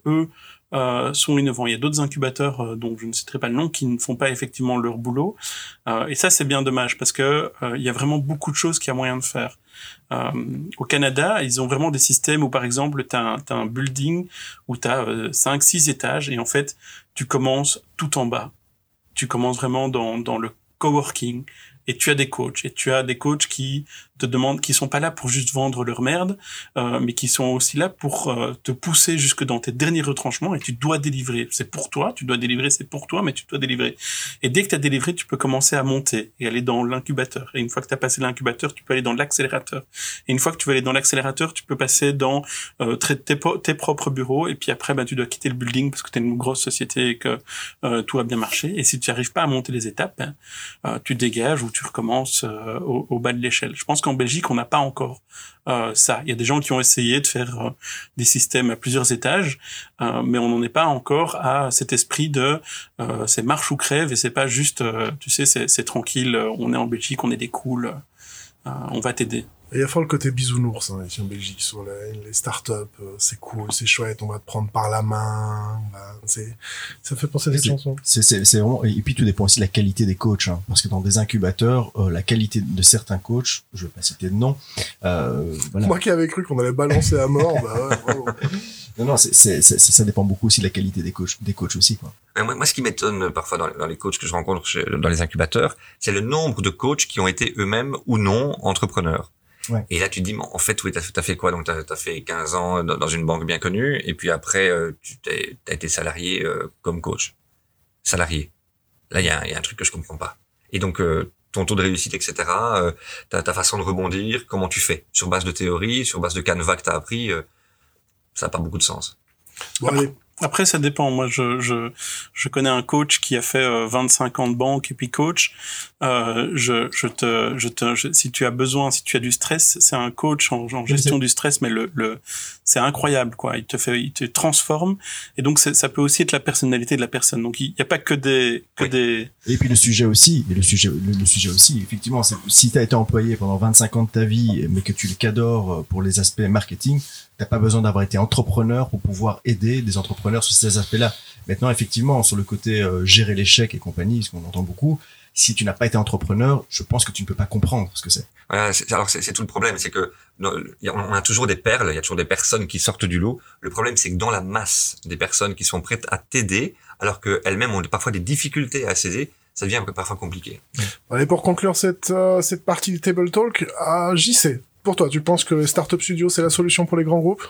eux euh, sont innovants. Il y a d'autres incubateurs euh, dont je ne citerai pas le nom qui ne font pas effectivement leur boulot. Euh, et ça, c'est bien dommage parce que euh, il y a vraiment beaucoup de choses qu'il y a moyen de faire. Euh, au Canada, ils ont vraiment des systèmes où, par exemple, tu as, un building où tu as 5-6 étages et en fait, tu commences tout en bas. Tu commences vraiment dans, dans le coworking et tu as des coachs et tu as des coachs qui te demandent qui sont pas là pour juste vendre leur merde euh, mais qui sont aussi là pour euh, te pousser jusque dans tes derniers retranchements et tu dois délivrer. C'est pour toi tu dois délivrer c'est pour toi mais tu dois délivrer. Et dès que tu as délivré tu peux commencer à monter et aller dans l'incubateur. Et une fois que tu as passé l'incubateur tu peux aller dans l'accélérateur. Et une fois que tu vas aller dans l'accélérateur tu peux passer dans euh, tes, tes, propres bureaux. Et puis après bah, tu dois quitter le building parce que tu es une grosse société et que euh, tout a bien marché. Et si tu n'arrives pas à monter les étapes ben, tu dégages ou tu recommences euh, au, au, bas de l'échelle. Je pense Belgique, on n'a pas encore euh, ça. Il y a des gens qui ont essayé de faire euh, des systèmes à plusieurs étages, euh, mais on n'en est pas encore à cet esprit de c'est marche ou crève et c'est pas juste, tu sais, c'est tranquille, on est en Belgique, on est des cools, on va t'aider. Il y a fort le côté bisounours hein, ici en Belgique sur les, les startups. Euh, c'est cool, c'est chouette, on va te prendre par la main. Bah, c'est, ça fait penser à des chansons. C'est, c'est, c'est vraiment, et puis tout dépend aussi de la qualité des coachs. Hein, parce que dans des incubateurs, euh, la qualité de certains coachs, je vais pas citer de nom. Euh, voilà. Moi qui avais cru qu'on allait balancer à mort, bah ouais, Non, non, c'est, c'est, c'est- ça dépend beaucoup aussi de la qualité des coachs, des coachs aussi, quoi. Mais Moi, moi, ce qui m'étonne euh, parfois dans, dans les coachs que je rencontre chez- dans les incubateurs, c'est le nombre de coachs qui ont été eux-mêmes ou non entrepreneurs. Ouais. Et là, tu te dis, mais en fait, oui, t'as as fait quoi? Donc, t'as as fait 15 ans dans, dans une banque bien connue, et puis après, euh, tu t'es- t'as été salarié euh, comme coach. Salarié. Là, il y a, il y a un truc que je comprends pas. Et donc, euh, ton taux de réussite, etc., euh, ta, ta façon de rebondir, comment tu fais? Sur base de théorie, sur base de canevas que t'as appris, euh, ça n'a pas beaucoup de sens. Bon, allez. Après, ça dépend. Moi, je, je, je connais un coach qui a fait euh, 25 ans de banque et puis coach. Euh, je, je te, je te, je- si tu as besoin, si tu as du stress, c'est un coach en, en gestion du stress, mais le, le, c'est incroyable, quoi. Il te fait, il te transforme. Et donc, ça peut aussi être la personnalité de la personne. Donc, il n'y a pas que des, que Oui. des, Et puis le sujet aussi, et le sujet, le, le sujet aussi, effectivement, c'est si tu as été employé pendant 25 ans de ta vie, mais que tu le cadores pour les aspects marketing, t'as pas besoin d'avoir été entrepreneur pour pouvoir aider des entrepreneurs sur ces aspects-là. Maintenant, effectivement, sur le côté euh, gérer l'échec et compagnie, ce qu'on entend beaucoup, si tu n'as pas été entrepreneur, je pense que tu ne peux pas comprendre ce que c'est. Voilà, alors c'est tout le problème, c'est que dans- on a toujours des perles, il y a toujours des personnes qui sortent du lot. Le problème, c'est que dans la masse des personnes qui sont prêtes à t'aider, alors qu'elles-mêmes ont parfois des difficultés à s'aider, ça devient parfois compliqué. Allez, pour conclure cette, euh, cette partie du Table Talk, à JC, pour toi, tu penses que les Startup Studio, c'est la solution pour les grands groupes?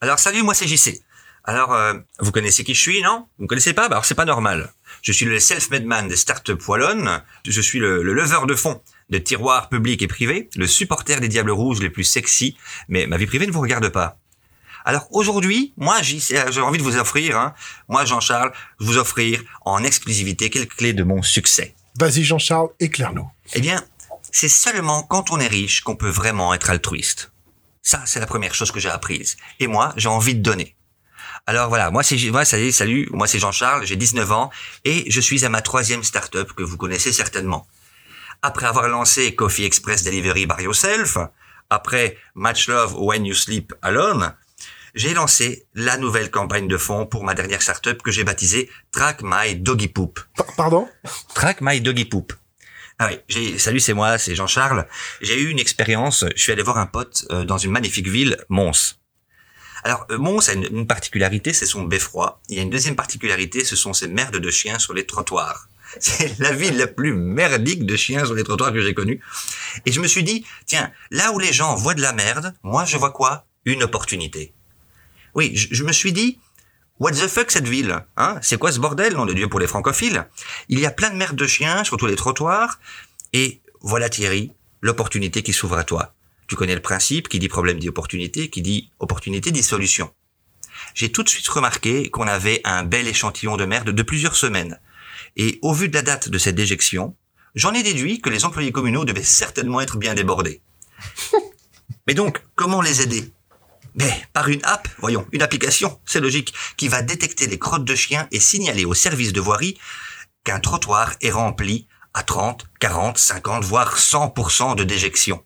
Alors salut, moi c'est JC. Alors, euh, vous connaissez qui je suis, non? Vous me connaissez pas? Bah, Alors c'est pas normal. Je suis le self-made man des startups wallonnes. Je suis le, le leveur de fonds de tiroirs publics et privés, le supporter des diables rouges les plus sexy. Mais ma vie privée ne vous regarde pas. Alors aujourd'hui, moi euh, j'ai envie de vous offrir, hein, moi Jean-Charles, vous offrir en exclusivité quelques clés de mon succès. Vas-y, Jean-Charles, éclaire-nous. Eh bien, c'est seulement quand on est riche qu'on peut vraiment être altruiste. Ça, c'est la première chose que j'ai apprise. Et moi, j'ai envie de donner. Alors voilà, moi c'est moi, salut, salut, moi c'est Jean-Charles, j'ai 19 ans et je suis à ma troisième start-up que vous connaissez certainement. Après avoir lancé Coffee Express Delivery by Yourself, après Match Love When You Sleep Alone, j'ai lancé la nouvelle campagne de fonds pour ma dernière start-up que j'ai baptisée Track My Doggy Poop. Pa- pardon? Track My Doggy Poop. Ah oui, j'ai, salut, c'est moi, c'est Jean-Charles. J'ai eu une expérience, je suis allé voir un pote euh, dans une magnifique ville, Mons. Alors, euh, Mons a une, une particularité, c'est son beffroi. Il y a une deuxième particularité, ce sont ces merdes de chiens sur les trottoirs. C'est la ville la plus merdique de chiens sur les trottoirs que j'ai connue. Et je me suis dit, tiens, là où les gens voient de la merde, moi je vois quoi? Une opportunité. Oui, je, je me suis dit, What the fuck cette ville hein? C'est quoi ce bordel, nom de Dieu, pour les francophiles? Il y a plein de merdes de chiens sur tous les trottoirs. Et voilà Thierry, l'opportunité qui s'ouvre à toi. Tu connais le principe, qui dit problème dit opportunité, qui dit opportunité dit solution. J'ai tout de suite remarqué qu'on avait un bel échantillon de merde de plusieurs semaines. Et au vu de la date de cette déjection, j'en ai déduit que les employés communaux devaient certainement être bien débordés. Mais donc, comment les aider? Mais par une app, voyons, une application, c'est logique, qui va détecter les crottes de chiens et signaler au service de voirie qu'un trottoir est rempli à 30, 40, 50, voire 100% de déjection.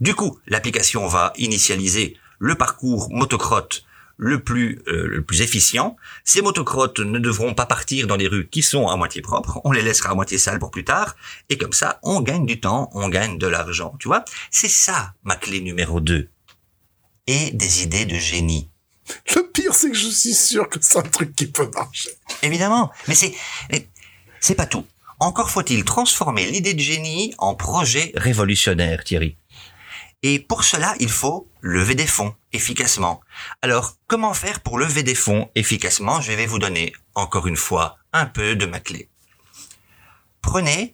Du coup, l'application va initialiser le parcours motocrotte le plus, euh, le plus efficient. Ces motocrottes ne devront pas partir dans des rues qui sont à moitié propres. On les laissera à moitié sales pour plus tard. Et comme ça, on gagne du temps, on gagne de l'argent. Tu vois? C'est ça, ma clé numéro 2 et des idées de génie. Le pire, c'est que je suis sûr que c'est un truc qui peut marcher. Évidemment, mais c'est mais c'est pas tout. Encore faut-il transformer l'idée de génie en projet révolutionnaire, Thierry. Et pour cela, il faut lever des fonds efficacement. Alors, comment faire pour lever des fonds efficacement? Je vais vous donner, encore une fois, un peu de ma clé. Prenez,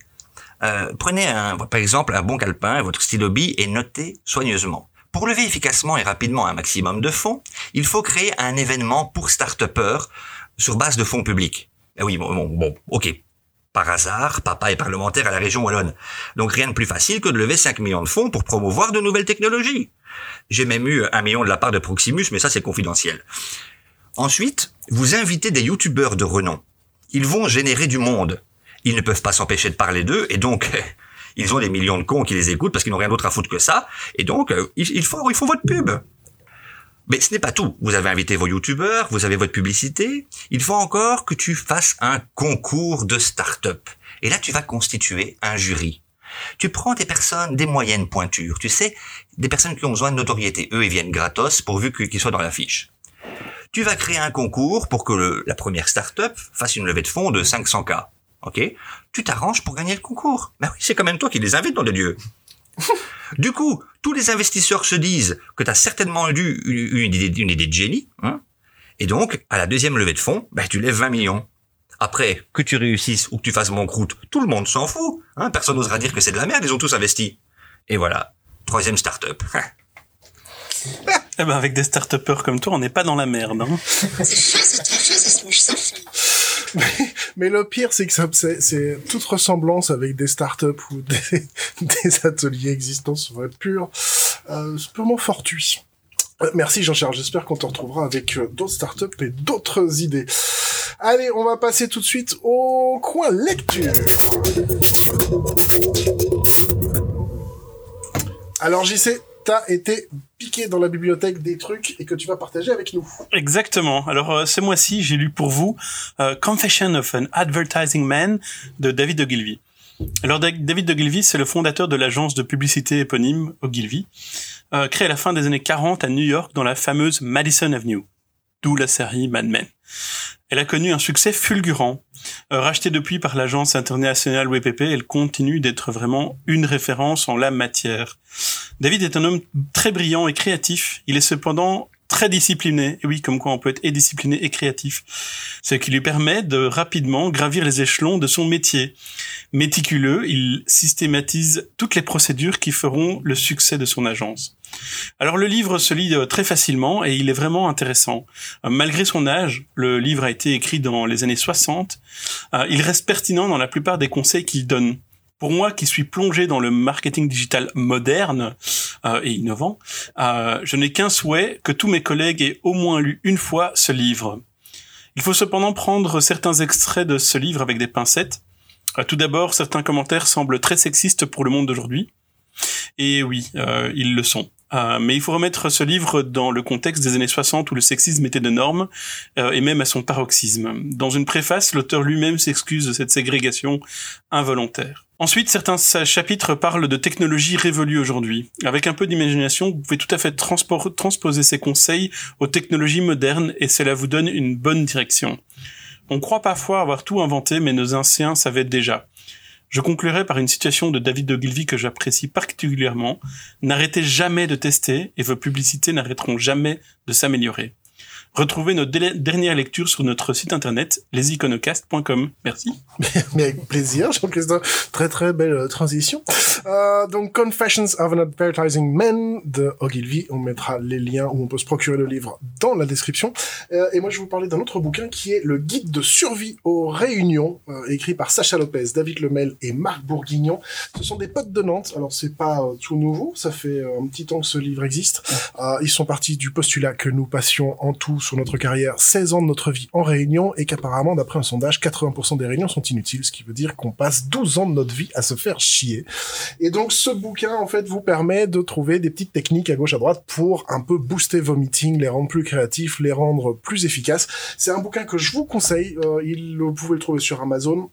euh, un, par exemple un bon calepin, votre stylo bille et notez soigneusement. Pour lever efficacement et rapidement un maximum de fonds, il faut créer un événement pour start sur base de fonds publics. Eh oui, bon, ok. Par hasard, papa est parlementaire à la région Wallonne. Donc rien de plus facile que de lever 5 millions de fonds pour promouvoir de nouvelles technologies. J'ai même eu un million de la part de Proximus, mais ça c'est confidentiel. Ensuite, vous invitez des youtubeurs de renom. Ils vont générer du monde. Ils ne peuvent pas s'empêcher de parler d'eux, et donc ils ont des millions de cons qui les écoutent parce qu'ils n'ont rien d'autre à foutre que ça, et donc euh, ils, font votre pub. Mais ce n'est pas tout. Vous avez invité vos youtubeurs, vous avez votre publicité. Il faut encore que tu fasses un concours de start-up. Et là, tu vas constituer un jury. Tu prends des personnes des moyennes pointures, tu sais, des personnes qui ont besoin de notoriété. Eux, ils viennent gratos pourvu qu'ils soient dans l'affiche. Tu vas créer un concours pour que la première start-up fasse une levée de fonds de 500K. Ok? Tu t'arranges pour gagner le concours. Ben oui, c'est quand même toi qui les invites, dans de Dieu. du coup, tous les investisseurs se disent que tu as certainement eu une, une idée, une idée de génie. Hein et donc, à la deuxième levée de fonds, ben, tu lèves 20 millions. Après, que tu réussisses ou que tu fasses banqueroute, tout le monde s'en fout. Hein Personne n'osera dire que c'est de la merde, ils ont tous investi. Et voilà, troisième start-up. Eh ben, avec des start comme toi, on n'est pas dans la merde. Hein. Mais le pire, c'est que ça, c'est, toute ressemblance avec des startups ou des, ateliers existants serait pure, euh, purement fortuit. Euh, Merci Jean-Charles, j'espère qu'on te retrouvera avec euh, d'autres startups et d'autres idées. Allez, on va passer tout de suite au coin lecture. Alors JC, t'as été piqué dans la bibliothèque des trucs et que tu vas partager avec nous. Exactement. Alors, euh, ce mois-ci, j'ai lu pour vous euh, Confession of an Advertising Man de David Ogilvy. Alors, Da- David Ogilvy, c'est le fondateur de l'agence de publicité éponyme Ogilvy, euh, créée à la fin des années 40 à New York dans la fameuse Madison Avenue, d'où la série Mad Men. Elle a connu un succès fulgurant. Euh, rachetée depuis par l'agence internationale WPP, elle continue d'être vraiment une référence en la matière. David est un homme très brillant et créatif. Il est cependant très discipliné. Et oui, comme quoi on peut être et discipliné et créatif. Ce qui lui permet de rapidement gravir les échelons de son métier. Méticuleux, il systématise toutes les procédures qui feront le succès de son agence. Alors le livre se lit euh, très facilement et il est vraiment intéressant. Euh, Malgré son âge, le livre a été écrit dans les années 60, euh, il reste pertinent dans la plupart des conseils qu'il donne. Pour moi qui suis plongé dans le marketing digital moderne euh, et innovant, euh, je n'ai qu'un souhait, que tous mes collègues aient au moins lu une fois ce livre. Il faut cependant prendre certains extraits de ce livre avec des pincettes. Euh, tout d'abord, certains commentaires semblent très sexistes pour le monde d'aujourd'hui. Et oui, euh, ils le sont. Euh, mais il faut remettre ce livre dans le contexte des années 60 où le sexisme était de norme, et même à son paroxysme. Dans une préface, l'auteur lui-même s'excuse de cette ségrégation involontaire. Ensuite, certains chapitres parlent de technologies révolues aujourd'hui. Avec un peu d'imagination, vous pouvez tout à fait transposer ces conseils aux technologies modernes et cela vous donne une bonne direction. On croit parfois avoir tout inventé, mais nos anciens savaient déjà. Je conclurai par une situation de David Ogilvy que j'apprécie particulièrement. N'arrêtez jamais de tester et vos publicités n'arrêteront jamais de s'améliorer. Retrouvez nos dernières lectures sur notre site internet lesiconocast.com. Merci. Mais avec plaisir, Jean-Christophe. Très très belle euh, transition. Euh, donc Confessions of an Advertising Man de Ogilvy. On mettra les liens où on peut se procurer le livre dans la description. Euh, et moi, je vais vous parler d'un autre bouquin qui est le guide de survie aux réunions, euh, écrit par Sacha Lopez, David Lemel et Marc Bourguignon. Ce sont des potes de Nantes. Alors c'est pas euh, tout nouveau. Ça fait euh, un petit temps que ce livre existe. Ils sont partis du postulat que nous passions en tout sur notre carrière 16 ans de notre vie en réunion et qu'apparemment, d'après un sondage, 80% des réunions sont inutiles, ce qui veut dire qu'on passe 12 ans de notre vie à se faire chier. Et donc, ce bouquin, en fait, vous permet de trouver des petites techniques à gauche, à droite pour un peu booster vos meetings, les rendre plus créatifs, les rendre plus efficaces. C'est un bouquin que je vous conseille. Euh, il, vous pouvez le trouver sur Amazon.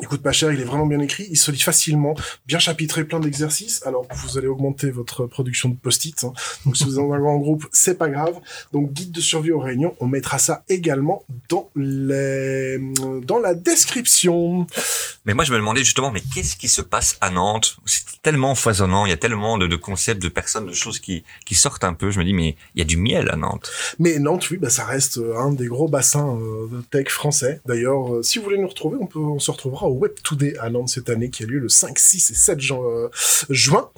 Il coûte pas cher, il est vraiment bien écrit, il se lit facilement, bien chapitré, plein d'exercices. Alors vous allez augmenter votre production de post-it. hein. Donc si vous en avez en groupe, c'est pas grave. Donc guide de survie aux réunions, on mettra ça également dans les dans la description. Mais moi, je me demandais justement, mais qu'est-ce qui se passe à Nantes? C'est tellement foisonnant, il y a tellement de, de concepts, de personnes, de choses qui, qui sortent un peu. Je me dis, mais il y a du miel à Nantes. Mais Nantes, oui, bah, ça reste euh, un des gros bassins euh, de tech français. D'ailleurs, euh, si vous voulez nous retrouver, on peut, on se retrouvera au Web Today à Nantes cette année, qui a lieu le 5, 6 et 7 juin. euh, juin.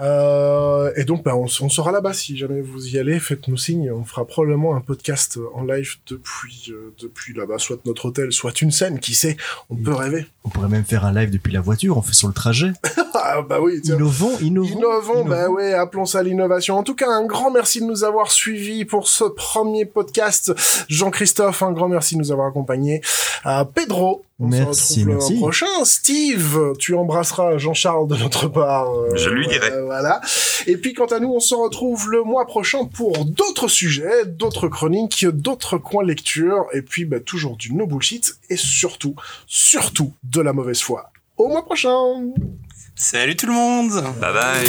Euh, et donc, bah, on, on sera là-bas. Si jamais vous y allez, faites-nous signe. On fera probablement un podcast en live depuis, euh, depuis là-bas, soit notre hôtel, soit une scène. Qui sait On peut rêver. On pourrait même faire un live depuis la voiture, on fait sur le trajet. ah bah oui. tiens. Innovons, innovons. Innovons, bah ouais, appelons ça l'innovation. En tout cas, un grand merci de nous avoir suivis pour ce premier podcast. Jean-Christophe, un grand merci de nous avoir accompagnés. Euh, Pedro, Merci, se retrouve prochain. Steve, tu embrasseras Jean-Charles de notre part. Euh, Je lui dirai. Euh, voilà. Et puis quant à nous, on se retrouve le mois prochain pour d'autres sujets, d'autres chroniques, d'autres coins lecture, et puis bah, toujours du no bullshit, et surtout, surtout de la mauvaise foi. Au mois prochain Salut tout le monde bye, bye.